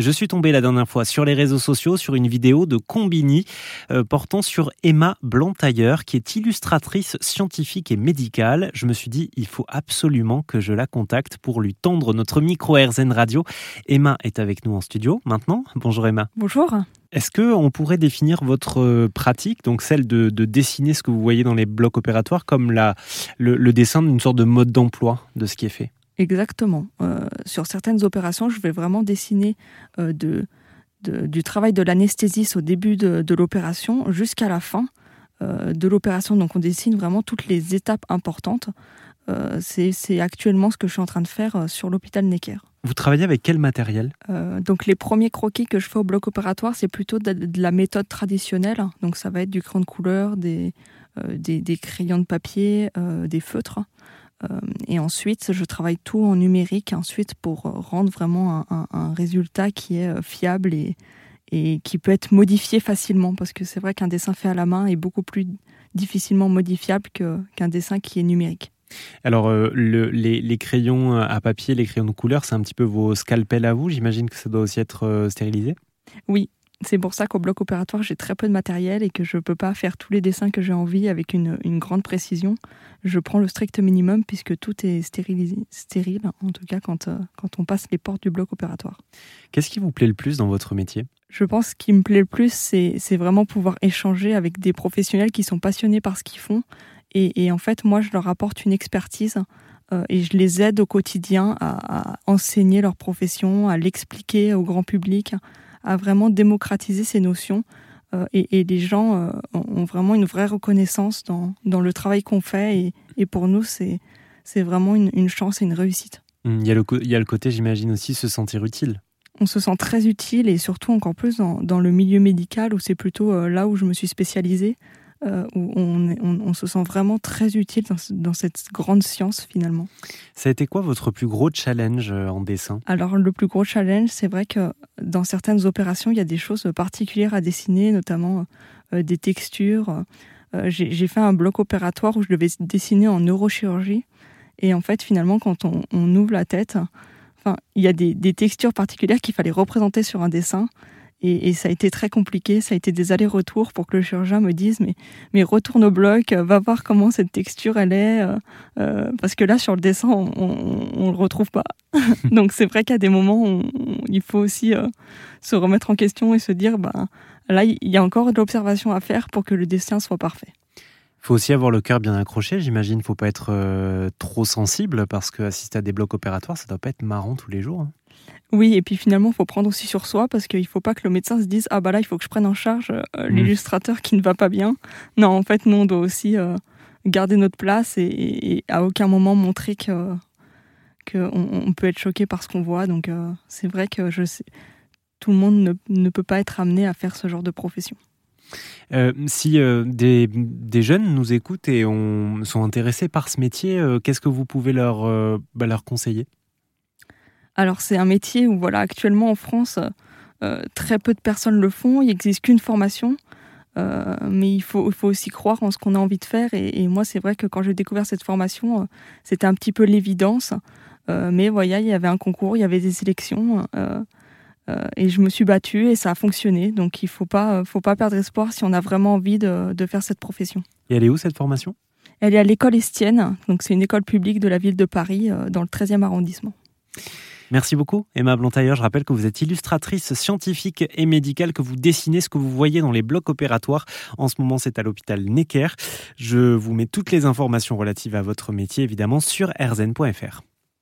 Je suis tombé la dernière fois sur les réseaux sociaux sur une vidéo de Combini euh, portant sur Emma Blantailleur qui est illustratrice scientifique et médicale. Je me suis dit il faut absolument que je la contacte pour lui tendre notre micro RZN Radio. Emma est avec nous en studio maintenant. Bonjour Emma. Bonjour. Est-ce que on pourrait définir votre euh, pratique, donc celle de, dessiner ce que vous voyez dans les blocs opératoires, comme la, le dessin d'une sorte de mode d'emploi de ce qui est fait? Exactement. Euh, sur certaines opérations, je vais vraiment dessiner euh, de, du travail de l'anesthésiste au début de, l'opération jusqu'à la fin euh, de l'opération. Donc on dessine vraiment toutes les étapes importantes. C'est actuellement ce que je suis en train de faire sur l'hôpital Necker. Vous travaillez avec quel matériel? Donc les premiers croquis que je fais au bloc opératoire, c'est plutôt de, la méthode traditionnelle. Donc ça va être du crayon de couleur, des, des crayons de papier, des feutres. Euh, et ensuite, je travaille tout en numérique ensuite pour rendre vraiment un, résultat qui est euh, fiable et, et qui peut être modifié facilement parce que c'est vrai qu'un dessin fait à la main est beaucoup plus difficilement modifiable qu'un dessin qui est numérique. Alors, euh, les, les, crayons à papier, les crayons de couleur, c'est un petit peu vos scalpels à vous. J'imagine que ça doit aussi être stérilisé? Oui, c'est pour ça qu'au bloc opératoire, j'ai très peu de matériel et que je ne peux pas faire tous les dessins que j'ai envie avec une, grande précision. Je prends le strict minimum puisque tout est stérilisé, stérile, en tout cas quand, euh, quand on passe les portes du bloc opératoire. Qu'est-ce qui vous plaît le plus dans votre métier? Je pense qu'il me plaît le plus, c'est vraiment pouvoir échanger avec des professionnels qui sont passionnés par ce qu'ils font. Et, en fait, moi, je leur apporte une expertise euh, et je les aide au quotidien à enseigner leur profession, à l'expliquer au grand public à vraiment démocratiser ces notions. Euh, et, les gens euh, ont vraiment une vraie reconnaissance dans, dans le travail qu'on fait. Et, et, pour nous, c'est, c'est vraiment une, une, chance et une réussite. Mmh, il y a le, il y a le côté, j'imagine aussi, se sentir utile. On se sent très utile et surtout encore plus dans, dans le milieu médical où c'est plutôt euh, là où je me suis spécialisée. Euh, où on, se sent vraiment très utile dans, cette grande science finalement. Ça a été quoi votre plus gros challenge euh, en dessin? Alors le plus gros challenge, c'est vrai que dans certaines opérations, il y a des choses particulières à dessiner, notamment euh, des textures. J'ai fait un bloc opératoire où je devais dessiner en neurochirurgie. Et en fait, finalement, quand on, ouvre la tête, enfin, il y a des, des textures particulières qu'il fallait représenter sur un dessin. Et, ça a été très compliqué, ça a été des allers-retours pour que le chirurgien me dise mais, mais retourne au bloc, va voir comment cette texture elle est, euh, euh, parce que là sur le dessin on, ne le retrouve pas. Donc c'est vrai qu'à des moments il faut aussi euh, se remettre en question et se dire bah là il y a encore de l'observation à faire pour que le dessin soit parfait. Il faut aussi avoir le cœur bien accroché, j'imagine. Il ne faut pas être trop sensible parce que assister à des blocs opératoires, ça doit pas être marrant tous les jours. Hein. Oui, et puis finalement, il faut prendre aussi sur soi parce qu'il ne faut pas que le médecin se dise Ah bah là, il faut que je prenne en charge euh, mmh. l'illustrateur qui ne va pas bien. Non, en fait, nous, on doit aussi euh, garder notre place et, à aucun moment montrer que qu'on on peut être choqué par ce qu'on voit. Donc, euh, c'est vrai que je sais, tout le monde ne, peut pas être amené à faire ce genre de profession. Si des, des, jeunes nous écoutent et on, sont intéressés par ce métier, qu'est-ce que vous pouvez leur, bah, conseiller? Alors c'est un métier où voilà actuellement en France euh, très peu de personnes le font, il n'existe qu'une formation. Euh, mais il faut, il faut aussi croire en ce qu'on a envie de faire. Et, moi, c'est vrai que quand j'ai découvert cette formation, euh, c'était un petit peu l'évidence. mais voilà, il y avait un concours, il y avait des sélections. Et je me suis battue et ça a fonctionné. Donc il ne faut pas, faut pas perdre espoir si on a vraiment envie de, de faire cette profession. Et elle est où cette formation? Elle est à l'école Estienne. Donc c'est une école publique de la ville de Paris, dans le 13e arrondissement. Merci beaucoup, Emma Blantailleur. Je rappelle que vous êtes illustratrice scientifique et médicale, que vous dessinez ce que vous voyez dans les blocs opératoires. En ce moment, c'est à l'hôpital Necker. Je vous mets toutes les informations relatives à votre métier, évidemment, sur rzn.fr.